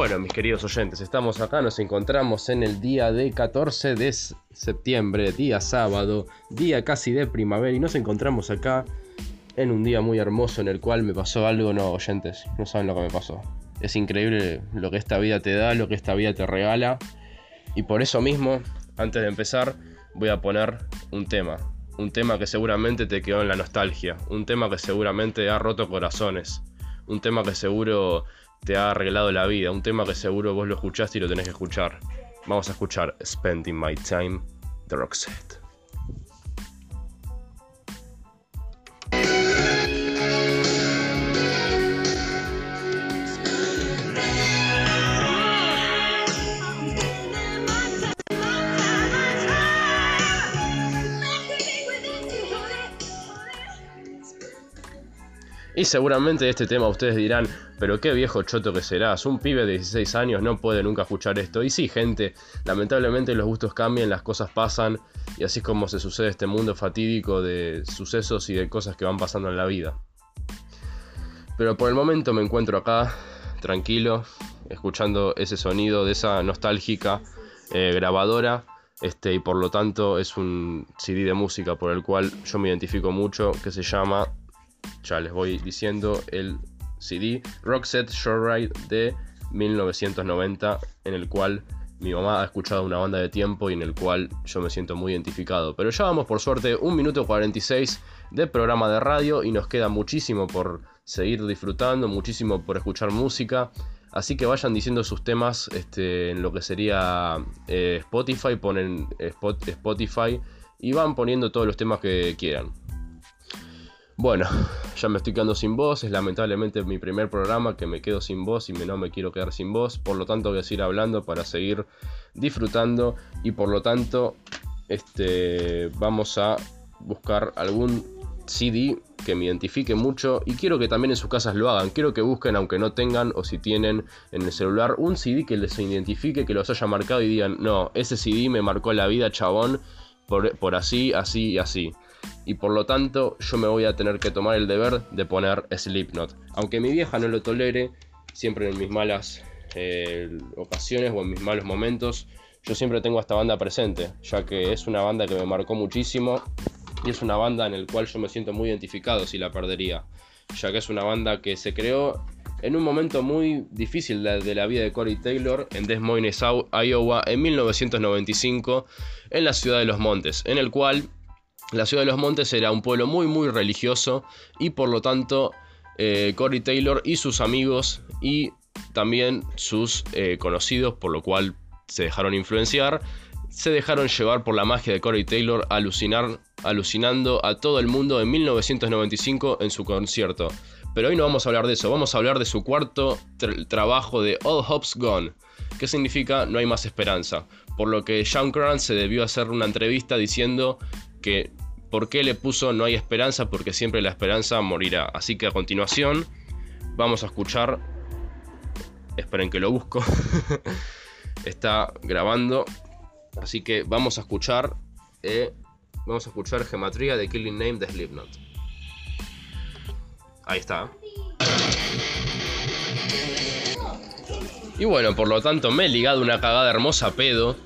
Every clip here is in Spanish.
Bueno, mis queridos oyentes, estamos acá, nos encontramos en el día de 14 de septiembre, día sábado, día casi de primavera, y nos encontramos acá en un día muy hermoso en el cual me pasó algo, no, oyentes, no saben lo que me pasó. Es increíble lo que esta vida te da, lo que esta vida te regala, y por eso mismo, antes de empezar, voy a poner un tema, un tema que seguramente te quedó en la nostalgia, un tema que seguramente ha roto corazones, un tema que seguro te ha arreglado la vida, un tema que seguro vos lo escuchaste y lo tenés que escuchar. Vamos a escuchar Spending My Time de Roxette. Y seguramente este tema ustedes dirán, pero qué viejo choto que serás, un pibe de 16 años no puede nunca escuchar esto. Y sí, gente, lamentablemente los gustos cambian, las cosas pasan, y así es como se sucede este mundo fatídico de sucesos y de cosas que van pasando en la vida. Pero por el momento me encuentro acá, tranquilo, escuchando ese sonido de esa nostálgica eh, grabadora. Este, y por lo tanto es un CD de música por el cual yo me identifico mucho, que se llama ya les voy diciendo el CD Roxette Shore de 1990 en el cual mi mamá ha escuchado una banda de tiempo y en el cual yo me siento muy identificado. Pero ya vamos por suerte un minuto 46 de programa de radio y nos queda muchísimo por seguir disfrutando, muchísimo por escuchar música. Así que vayan diciendo sus temas este, en lo que sería eh, Spotify, ponen Spotify y van poniendo todos los temas que quieran. Bueno, ya me estoy quedando sin voz, es lamentablemente mi primer programa que me quedo sin voz y no me quiero quedar sin voz, por lo tanto voy a seguir hablando para seguir disfrutando y por lo tanto este, vamos a buscar algún CD que me identifique mucho y quiero que también en sus casas lo hagan, quiero que busquen aunque no tengan o si tienen en el celular un CD que les identifique, que los haya marcado y digan, no, ese CD me marcó la vida chabón por, por así, así y así y por lo tanto yo me voy a tener que tomar el deber de poner Slipknot. Aunque mi vieja no lo tolere, siempre en mis malas eh, ocasiones o en mis malos momentos, yo siempre tengo a esta banda presente, ya que es una banda que me marcó muchísimo y es una banda en la cual yo me siento muy identificado si la perdería, ya que es una banda que se creó en un momento muy difícil de, la vida de Corey Taylor en Des Moines, Iowa, en 1995, en la ciudad de Los Montes, en el cual la ciudad de los montes era un pueblo muy muy religioso y por lo tanto eh, Corey Taylor y sus amigos y también sus eh, conocidos, por lo cual se dejaron influenciar, se dejaron llevar por la magia de Corey Taylor, alucinar, alucinando a todo el mundo en 1995 en su concierto. Pero hoy no vamos a hablar de eso, vamos a hablar de su cuarto trabajo de All Hope's Gone, que significa no hay más esperanza. Por lo que Sean Grant se debió hacer una entrevista diciendo que ¿Por qué le puso no hay esperanza? Porque siempre la esperanza morirá. Así que a continuación vamos a escuchar... Esperen que lo busco. Está grabando. Así que vamos a escuchar... Eh, vamos a escuchar Gematría de Killing Name de Slipknot. Ahí está. Y bueno, por lo tanto me he ligado una cagada hermosa pedo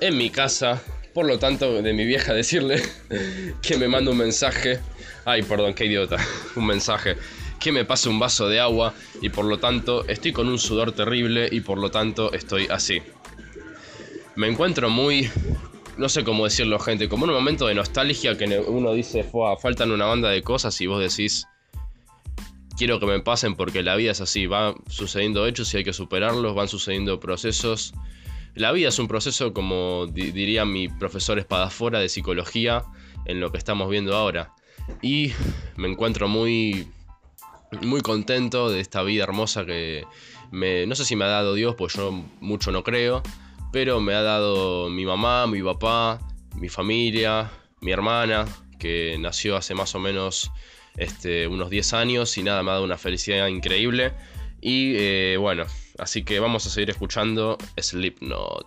en mi casa por lo tanto, de mi vieja decirle que me manda un mensaje. Ay, perdón, qué idiota. Un mensaje. Que me pase un vaso de agua y por lo tanto estoy con un sudor terrible y por lo tanto estoy así. Me encuentro muy no sé cómo decirlo, gente, como un momento de nostalgia que uno dice, faltan una banda de cosas y vos decís, quiero que me pasen porque la vida es así, va sucediendo hechos y hay que superarlos, van sucediendo procesos la vida es un proceso, como diría mi profesor Espadafora de psicología, en lo que estamos viendo ahora. Y me encuentro muy, muy contento de esta vida hermosa que me, no sé si me ha dado Dios, pues yo mucho no creo, pero me ha dado mi mamá, mi papá, mi familia, mi hermana, que nació hace más o menos este, unos 10 años y nada, me ha dado una felicidad increíble. Y eh, bueno, así que vamos a seguir escuchando Slipknot.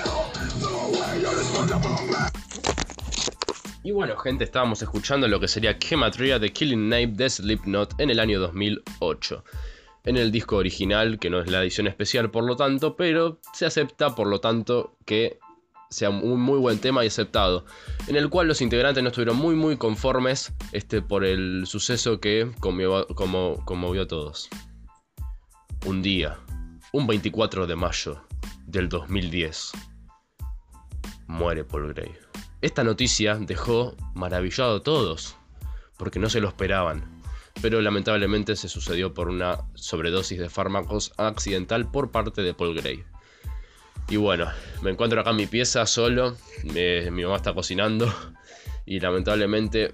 bueno, gente, estábamos escuchando lo que sería Gematria de Killing Name de Slipknot en el año 2008. En el disco original, que no es la edición especial por lo tanto, pero se acepta por lo tanto que sea un muy buen tema y aceptado, en el cual los integrantes no estuvieron muy muy conformes este, por el suceso que conmovió, a todos. Un día, un 24 de mayo del 2010, muere Paul Gray. Esta noticia dejó maravillado a todos, porque no se lo esperaban, pero lamentablemente se sucedió por una sobredosis de fármacos accidental por parte de Paul Gray. Y bueno, me encuentro acá en mi pieza solo, mi mamá está cocinando y lamentablemente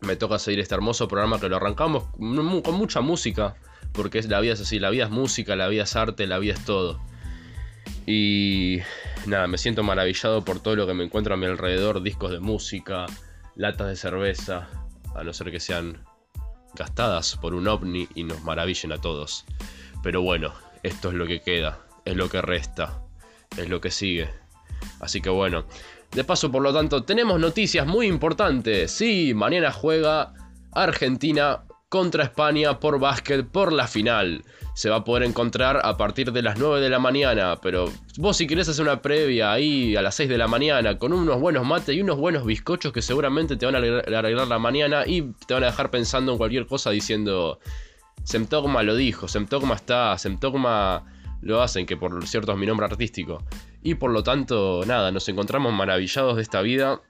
me toca seguir este hermoso programa que lo arrancamos con mucha música, porque la vida es así, la vida es música, la vida es arte, la vida es todo. Y nada, me siento maravillado por todo lo que me encuentro a mi alrededor, discos de música, latas de cerveza, a no ser que sean gastadas por un ovni y nos maravillen a todos. Pero bueno, esto es lo que queda, es lo que resta es lo que sigue. Así que bueno, de paso por lo tanto tenemos noticias muy importantes. Sí, mañana juega Argentina contra España por básquet por la final. Se va a poder encontrar a partir de las 9 de la mañana, pero vos si querés hacer una previa ahí a las 6 de la mañana con unos buenos mates y unos buenos bizcochos que seguramente te van a arreglar la mañana y te van a dejar pensando en cualquier cosa diciendo Semtogma lo dijo, Semtogma está, Semtogma lo hacen, que por cierto es mi nombre artístico. Y por lo tanto, nada, nos encontramos maravillados de esta vida.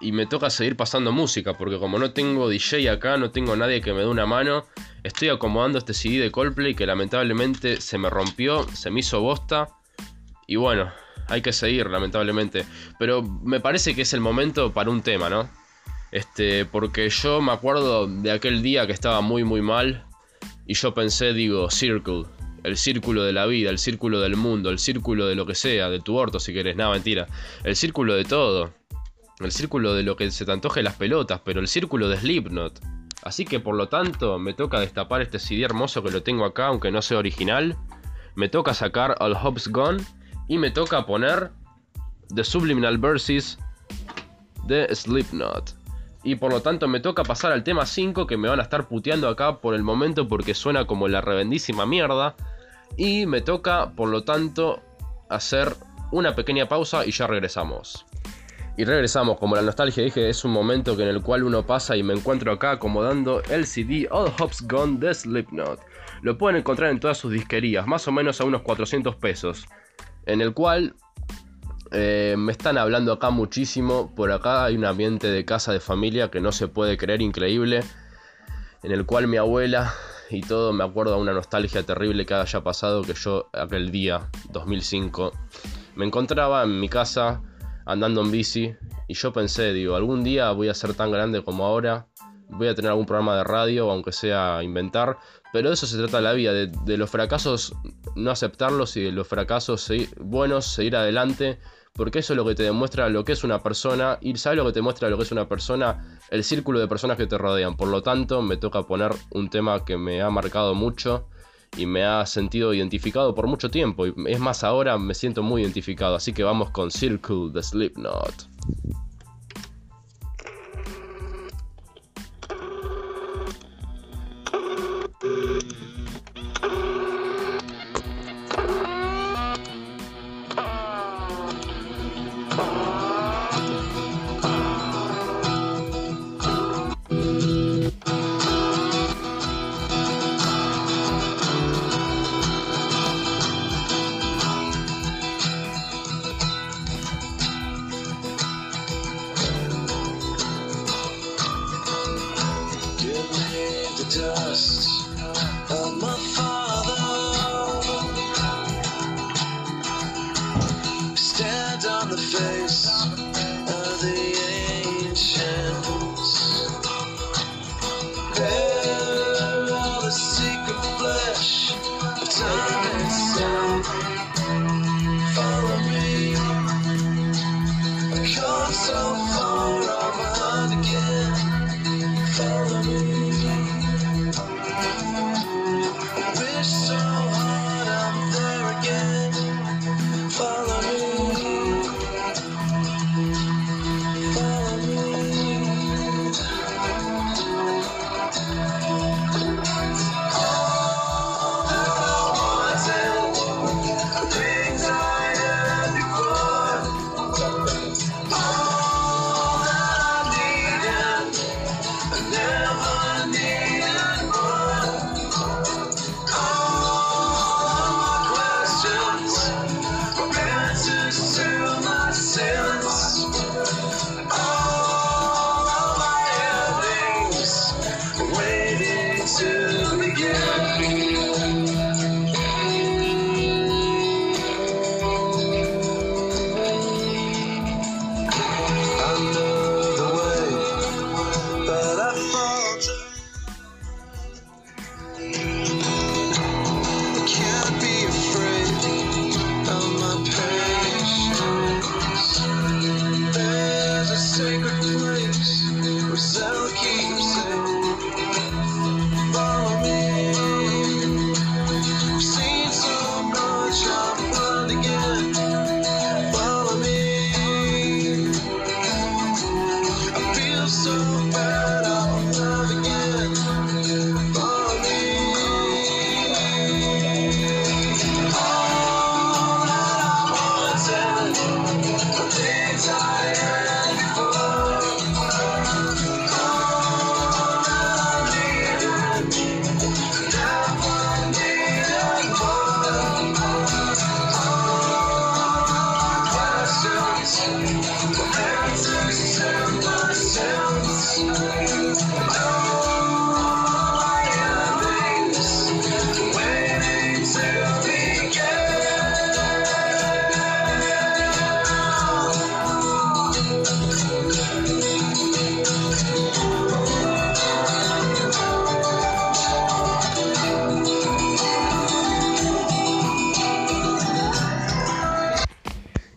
Y me toca seguir pasando música, porque como no tengo DJ acá, no tengo nadie que me dé una mano, estoy acomodando este CD de Coldplay que lamentablemente se me rompió, se me hizo bosta. Y bueno, hay que seguir, lamentablemente. Pero me parece que es el momento para un tema, ¿no? Este, porque yo me acuerdo de aquel día que estaba muy muy mal. Y yo pensé, digo, Circle, el círculo de la vida, el círculo del mundo, el círculo de lo que sea, de tu orto si querés, nada, mentira. El círculo de todo. El círculo de lo que se te antoje las pelotas, pero el círculo de Slipknot. Así que por lo tanto me toca destapar este CD hermoso que lo tengo acá, aunque no sea original. Me toca sacar All Hope's Gone y me toca poner The Subliminal Verses de Slipknot. Y por lo tanto me toca pasar al tema 5 que me van a estar puteando acá por el momento porque suena como la revendísima mierda. Y me toca, por lo tanto, hacer una pequeña pausa y ya regresamos. Y regresamos, como la nostalgia dije, es un momento en el cual uno pasa y me encuentro acá acomodando el CD All Hops Gone de Slipknot. Lo pueden encontrar en todas sus disquerías, más o menos a unos 400 pesos. En el cual eh, me están hablando acá muchísimo. Por acá hay un ambiente de casa de familia que no se puede creer increíble. En el cual mi abuela y todo, me acuerdo de una nostalgia terrible que haya pasado, que yo aquel día, 2005, me encontraba en mi casa andando en bici. Y yo pensé, digo, algún día voy a ser tan grande como ahora, voy a tener algún programa de radio, aunque sea inventar, pero de eso se trata la vida, de, los fracasos no aceptarlos y de los fracasos buenos seguir adelante. Porque eso es lo que te demuestra lo que es una persona. Y sabes lo que te muestra lo que es una persona, el círculo de personas que te rodean. Por lo tanto, me toca poner un tema que me ha marcado mucho y me ha sentido identificado por mucho tiempo. Y es más, ahora me siento muy identificado. Así que vamos con Circle the Slipknot.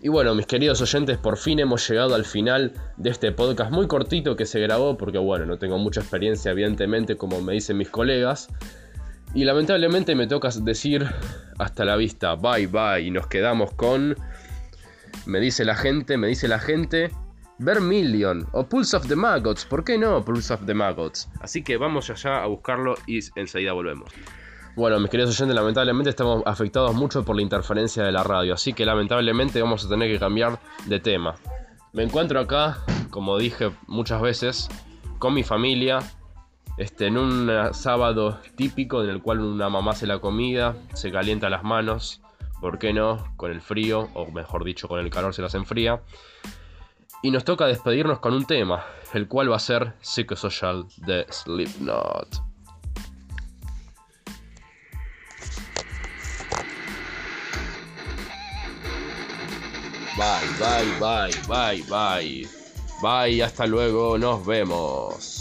Y bueno, mis queridos oyentes, por fin hemos llegado al final de este podcast muy cortito que se grabó porque bueno, no tengo mucha experiencia evidentemente como me dicen mis colegas. Y lamentablemente me toca decir hasta la vista, bye bye, y nos quedamos con... Me dice la gente, me dice la gente, Vermilion o Pulse of the Maggots, ¿por qué no Pulse of the Maggots? Así que vamos allá a buscarlo y enseguida volvemos. Bueno, mis queridos oyentes, lamentablemente estamos afectados mucho por la interferencia de la radio, así que lamentablemente vamos a tener que cambiar de tema. Me encuentro acá, como dije muchas veces, con mi familia, este, en un sábado típico en el cual una mamá hace la comida, se calienta las manos, ¿por qué no? Con el frío, o mejor dicho, con el calor se las enfría. Y nos toca despedirnos con un tema, el cual va a ser Psychosocial de Slipknot. Bye, bye, bye, bye, bye. Bye, hasta luego, nos vemos.